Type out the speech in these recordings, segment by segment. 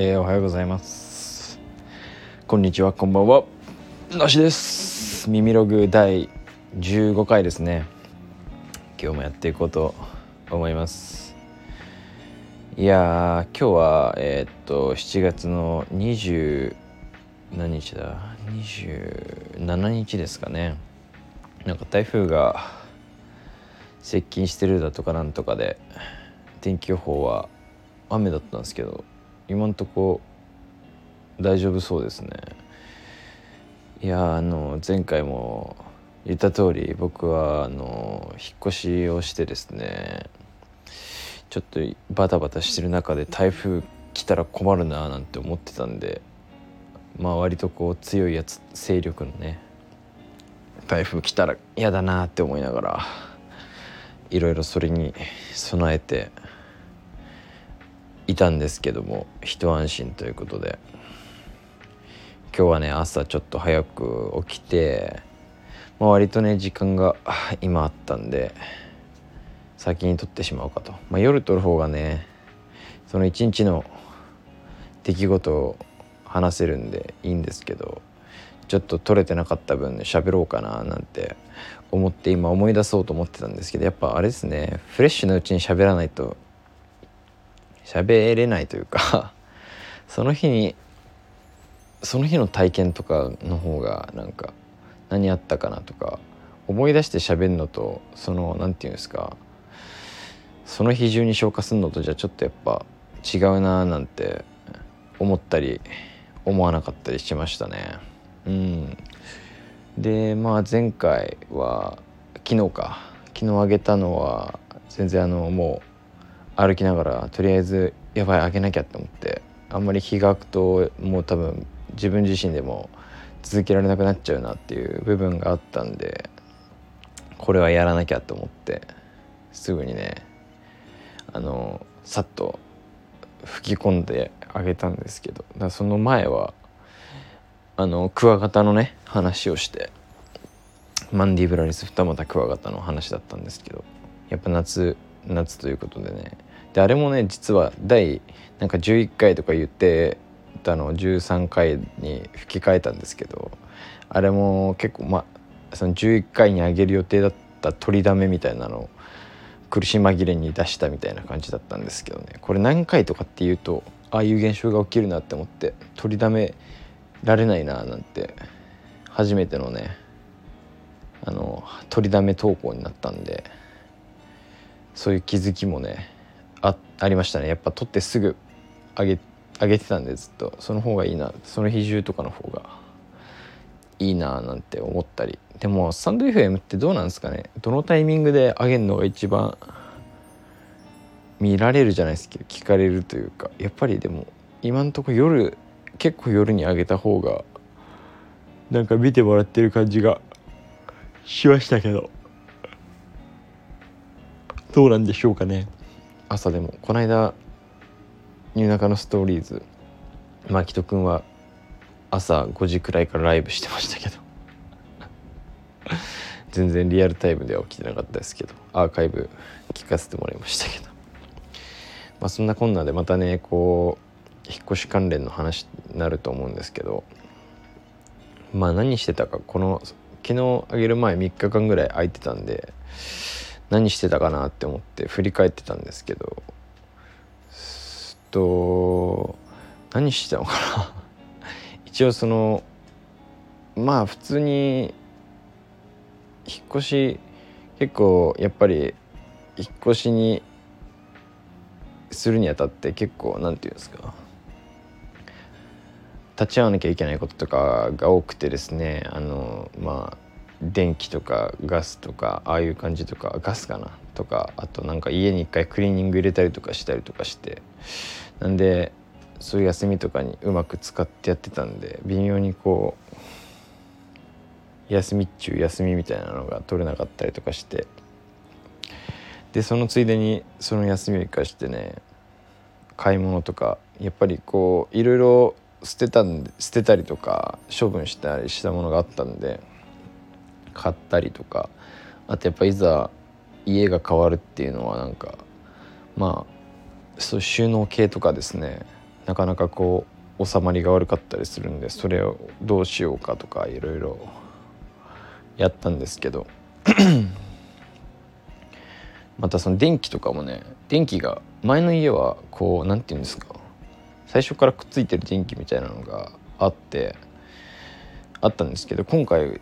えー、おはようございます。こんにちはこんばんは。なしです。耳ログ第15回ですね。今日もやっていこうと思います。いや今日はえー、っと7月の20何日だ？27日ですかね。なんか台風が接近してるだとかなんとかで天気予報は雨だったんですけど今んとこ大丈夫そうですね。いやあの前回も言った通り僕はあの引っ越しをしてですねちょっとバタバタしてる中で台風来たら困るななんて思ってたんでまあ割とこう強いやつ勢力のね台風来たら嫌だなって思いながらいろいろそれに備えていたんですけども一安心ということで。今日はね朝ちょっと早く起きて、まあ、割とね時間が 今あったんで先に撮ってしまおうかと、まあ、夜撮る方がねその一日の出来事を話せるんでいいんですけどちょっと撮れてなかった分喋ろうかななんて思って今思い出そうと思ってたんですけどやっぱあれですねフレッシュなうちに喋らないと喋れないというか その日にその日の体験とかの方がなんか何あったかなとか思い出して喋るのとその何て言うんですかその日中に消化するのとじゃちょっとやっぱ違うなーなんて思ったり思わなかったりしましたね。うん、でまあ前回は昨日か昨日あげたのは全然あのもう歩きながらとりあえずやばいあげなきゃって思ってあんまり日が空くともう多分自分自身でも続けられなくなっちゃうなっていう部分があったんでこれはやらなきゃと思ってすぐにねあのさっと吹き込んであげたんですけどだその前はあのクワガタのね話をしてマンディブラリス二股クワガタの話だったんですけどやっぱ夏夏ということでねであれもね実は第なんか11回とか言ってたのを13回に吹き替えたんですけどあれも結構まあその11回に上げる予定だった取りだめみたいなのを苦し紛れに出したみたいな感じだったんですけどね。これ何回とかっていうとああいう現象が起きるなって思って取りだめられないななんて初めてのねあの取りだめ投稿になったんでそういう気づきもねあありましたね。やっぱ取ってすぐ上げ上げてたんでずっと。その方がいいな。その日中とかの方がいいななんて思ったり。でもサンド FM ってどうなんですかね。どのタイミングで上げるのが一番見られるじゃないですけど聞かれるというか。やっぱりでも今んとこ夜結構夜に上げた方がなんか見てもらってる感じがしましたけど。どうなんでしょうかね。朝でもこの間ニューナカのストーリーズまきとくんは朝5時くらいからライブしてましたけど。全然リアルタイムでは起きてなかったですけどアーカイブ聞かせてもらいましたけど。まあそんなこんなでまたねこう引っ越し関連の話になると思うんですけど。まあ何してたかこの昨日あげる前3日間ぐらい空いてたんで何してたかなって思って振り返ってたんですけど。と何してたのかな。一応そのまあ普通に引っ越し結構やっぱり引っ越しにするにあたって結構なんていうんですか。立ち会わなきゃいけないこととかが多くてですね。あのまあ電気とかガスとかああいう感じとかガスかなとかあとなんか家に一回クリーニング入れたりとかしたりとかしてなんでそういう休みとかにうまく使ってやってたんで微妙にこう休みっちゅう休みみたいなのが取れなかったりとかしてでそのついでにその休みを生かしてね買い物とかやっぱりこういろいろ捨てたんで捨てたりとか処分したりしたものがあったんで買ったりとかあとやっぱいざ家が変わるっていうのはなんかまあそう収納系とかですねなかなかこう収まりが悪かったりするんでそれをどうしようかとかいろいろやったんですけど またその電気とかもね電気が前の家はこう何て言うんですか最初からくっついてる電気みたいなのがあってあったんですけど今回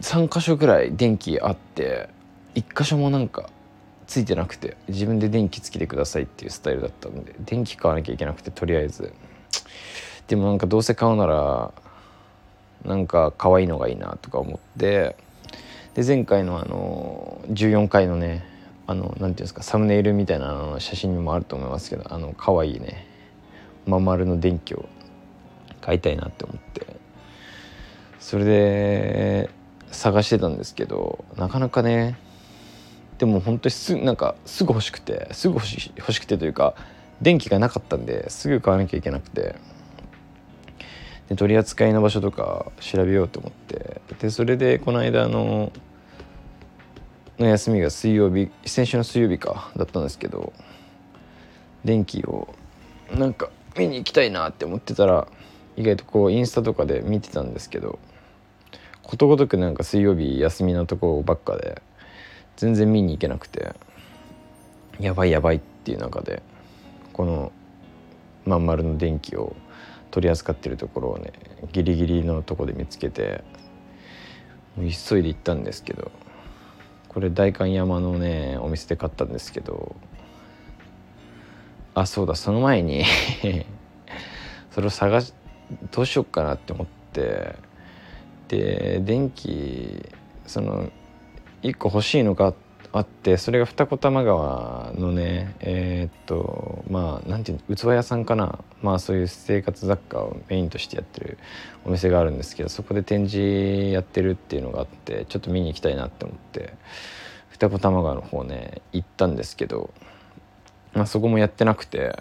3箇所ぐらい電気あって1箇所もなんかついてなくて自分で電気つけてくださいっていうスタイルだったんで電気買わなきゃいけなくてとりあえず。でもなんかどうせ買うならなんか可愛いのがいいなとか思ってで前回のあの14回のねあの何て言うんですかサムネイルみたいなの写真にもあると思いますけどあの可愛いねまん丸の電気を買いたいなって思って。それで探してたんですけどなかなかねでも本当にすなんかすぐ欲しくてすぐ欲し欲しくてというか電気がなかったんですぐ買わなきゃいけなくて。で取り扱いの場所とか調べようと思って。でそれでこの間のの休みが水曜日先週の水曜日かだったんですけど電気をなんか見に行きたいなって思ってたら意外とこうインスタとかで見てたんですけどことごとくなんか水曜日休みのとこばっかで全然見に行けなくてやばいやばいっていう中でこのまん丸の電気を取り扱ってるところをねギリギリのとこで見つけて急いで行ったんですけどこれ代官山のねお店で買ったんですけどあそうだその前に それを探しどうしよっかなって思ってで電気その1個欲しいのがあってそれが二子玉川のねえー、っとまあなんていう器屋さんかな。まあそういう生活雑貨をメインとしてやってるお店があるんですけどそこで展示やってるっていうのがあってちょっと見に行きたいなって思って二子玉川の方ね行ったんですけど、まあ、そこもやってなくて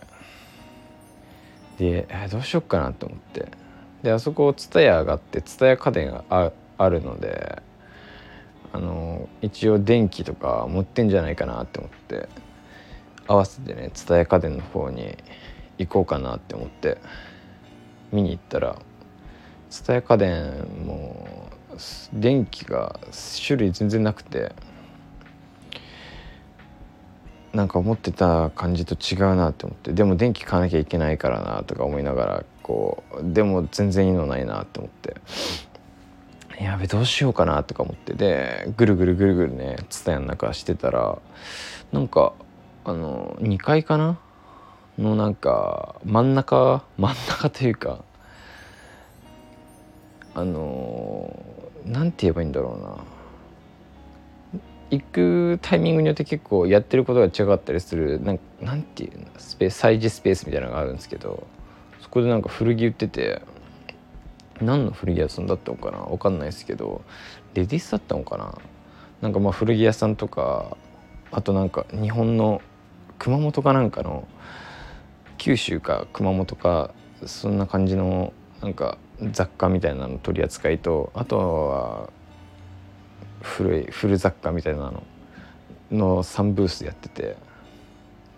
で、えー、どうしよっかなと思って。であそこ蔦屋があって蔦屋家電がああるのであの一応電気とか持ってんじゃないかなって思って合わせてね蔦屋家電の方に行こうかなって思って見に行ったら蔦屋家電も電気が種類全然なくてなんか思ってた感じと違うなって思ってでも電気買わなきゃいけないからなとか思いながらこうでも全然いいのないなって思って。やべどうしようかなとか思って。でぐるぐるぐるぐるね蔦屋の中してたらなんかあの2階かな？のなんか真ん中真ん中というかあのなんて言えばいいんだろうな。行くタイミングによって結構やってることが違かったりするなんなんていうの？スペース催事スペースみたいなのがあるんですけど。こでなんか古着売ってて何の古着屋さんだったのかな分かんないですけどレディースだったのかななんかまあ古着屋さんとかあとなんか日本の熊本かなんかの九州か熊本かそんな感じのなんか雑貨みたいなの取り扱いとあとは古い古雑貨みたいなのの3ブースやってて。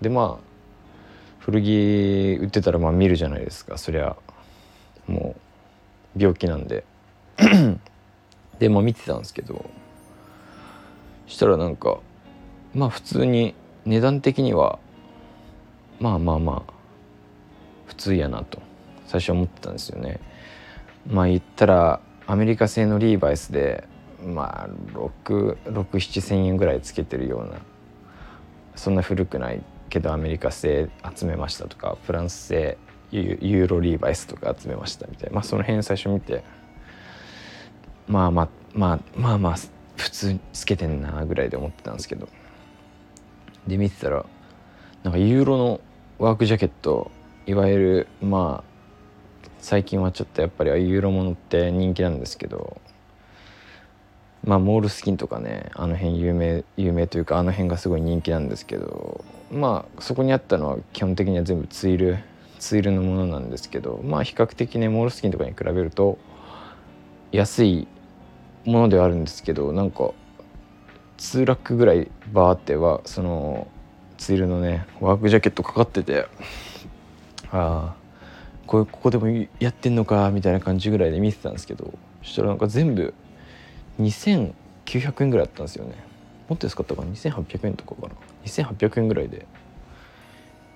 でまあ古着売ってたらまあ見るじゃないですか。そりゃもう病気なんで。でまあ見てたんですけど。したらなんかまあ普通に値段的にはまあまあまあ普通やなと。最初思ってたんですよね。まあ言ったらアメリカ製のリーバイスでまあ67000円ぐらいつけてるようなそんな古くないけどアメリカ製集めましたとかフランス製ユーロリーバイスとか集めましたみたいな、まあ、その辺最初見てまあまあまあまあまあ普通つけてんなぐらいで思ってたんですけど。で見てたらなんかユーロのワークジャケットいわゆるまあ最近はちょっとやっぱりユーロものって人気なんですけどまあモールスキンとかねあの辺有名有名というかあの辺がすごい人気なんですけどまあそこにあったのは基本的には全部ツイルツイルのものなんですけどまあ比較的ねモールスキンとかに比べると安いものではあるんですけどなんか2ラックぐらいバーってはそのツイルのねワークジャケットかかっててああこここでもやってんのかみたいな感じぐらいで見てたんですけどそしたらなんか全部2900円ぐらいだったんですよね。もっと安かったかな？2800円とかかな？2800円ぐらいで。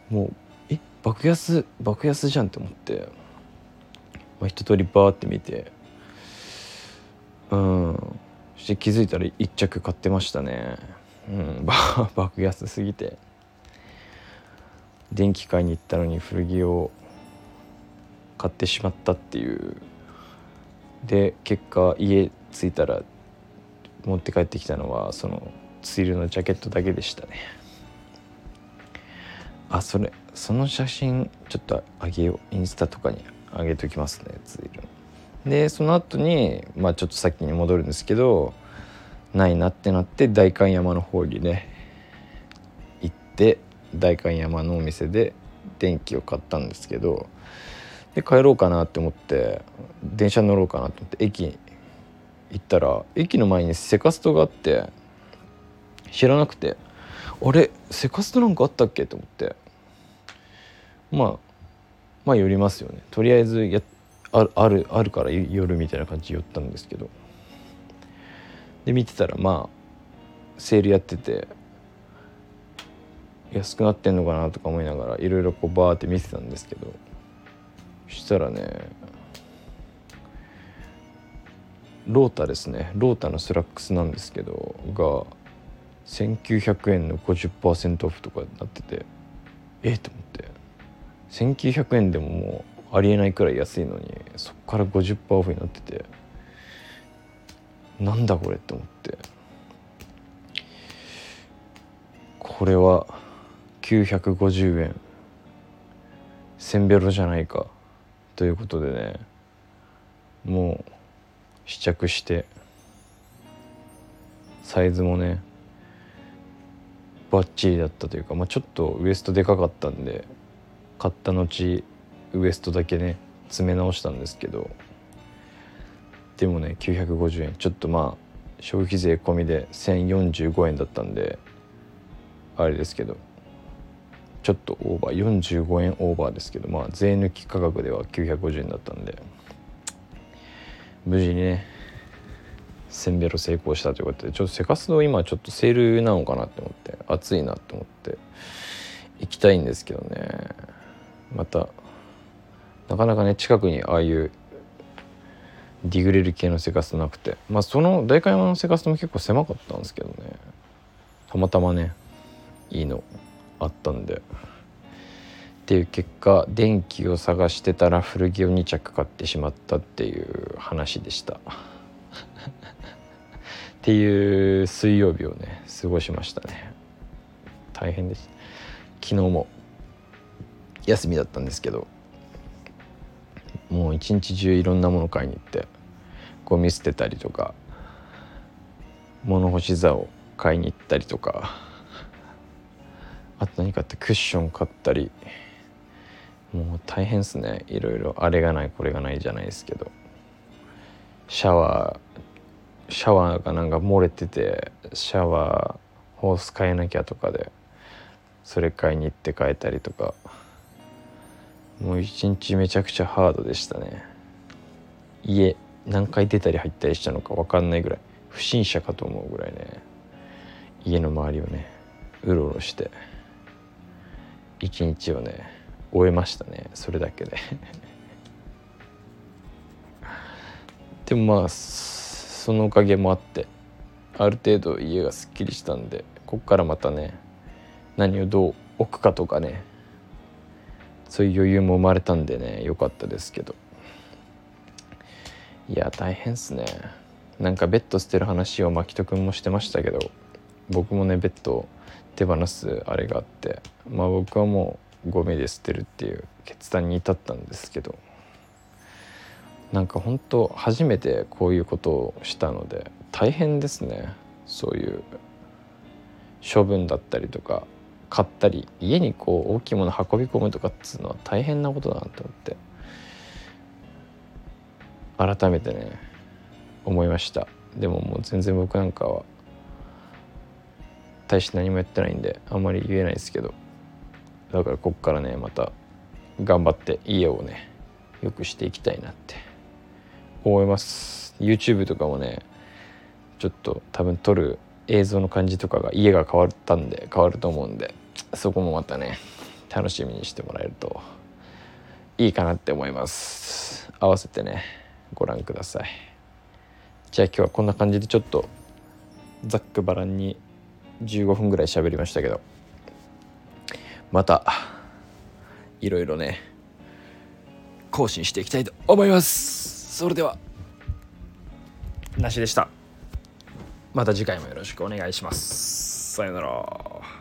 もうえ？爆安？爆安じゃんって思って、まあ、一通りバーって見て。うん。そして気づいたら1着買ってましたね。うん。爆安すぎて。電気買いに行ったのに古着を買ってしまったっていう。で結果家着いたら持って帰ってきたのはそのツイルのジャケットだけでしたね。あそれその写真ちょっとあげよう。インスタとかにあげときますねツイル。でその後にまあちょっと先に戻るんですけどないなってなって代官山の方にね行って代官山のお店で電気を買ったんですけどで帰ろうかなって思って電車乗ろうかなと思って駅行ったら駅の前にセカストがあって知らなくてあれセカストなんかあったっけ？と思って。まあまあ寄りますよね。とりあえずやあるあるあるから寄るみたいな感じで寄ったんですけど。で見てたらまあセールやってて安くなってんのかなとか思いながらいろいろこうバーって見てたんですけど。そしたらねロータですね。ロータのスラックスなんですけどが1900円の50%オフとかになっててえ？っと思って。1900円でももうありえないくらい安いのにそっから50%オフになっててなんだこれって思って。これは950円。せんべろじゃないか。ということでねもう試着してサイズもねバッチリだったというか、まあ、ちょっとウエストでかかったんで買った後ウエストだけね詰め直したんですけどでもね950円。ちょっとまあ消費税込みで1045円だったんであれですけどちょっとオーバー45円オーバーですけどまあ税抜き価格では950円だったんで。無事にねせんべろ成功したということでちょっとセカスド今ちょっとセールなのかなって思って暑いなって思って行きたいんですけどね。またなかなかね近くにああいうディグレル系のセカストなくてまあその代官山のセカストも結構狭かったんですけどね。たまたまねいいのあったんで。っていう結果電気を探してたら古着を2着買ってしまったっていう話でした。っていう水曜日をね過ごしましたね。大変でした。昨日も休みだったんですけどもう一日中いろんなもの買いに行ってゴミ捨てたりとか物干し座を買いに行ったりとかあと何かってクッション買ったりもう大変ですね。いろいろ。あれがないこれがないじゃないですけど。シャワーシャワーがなんか漏れててシャワーホース変えなきゃとかでそれ買いに行って変えたりとか。もう一日めちゃくちゃハードでしたね。家何回出たり入ったりしたのか分かんないぐらい。不審者かと思うぐらいね。家の周りをねうろうろして。一日をね終えましたねそれだけで。でもまあそのおかげもあってある程度家がすっきりしたんでこっからまたね何をどう置くかとかねそういう余裕も生まれたんでね良かったですけど。いや大変っすね。なんかベッド捨てる話を牧人君もしてましたけど僕もねベッドを手放すあれがあってまあ僕はもうゴミで捨てるっていう決断に至ったんですけどなんか本当初めてこういうことをしたので大変ですね。そういう処分だったりとか買ったり家にこう大きいもの運び込むとかっつうのは大変なことだなと思って改めてね思いました。でももう全然僕なんかは大して何もやってないんであんまり言えないですけどだからこっからねまた頑張って家をねよくしていきたいなって思います。YouTube とかもねちょっと多分撮る映像の感じとかが家が変わったんで変わると思うんでそこもまたね楽しみにしてもらえるといいかなって思います。合わせてねご覧ください。じゃあ今日はこんな感じでちょっとざっくばらんに15分ぐらい喋りましたけど。またいろいろね更新していきたいと思います。それではなしでした。また次回もよろしくお願いします。さよなら。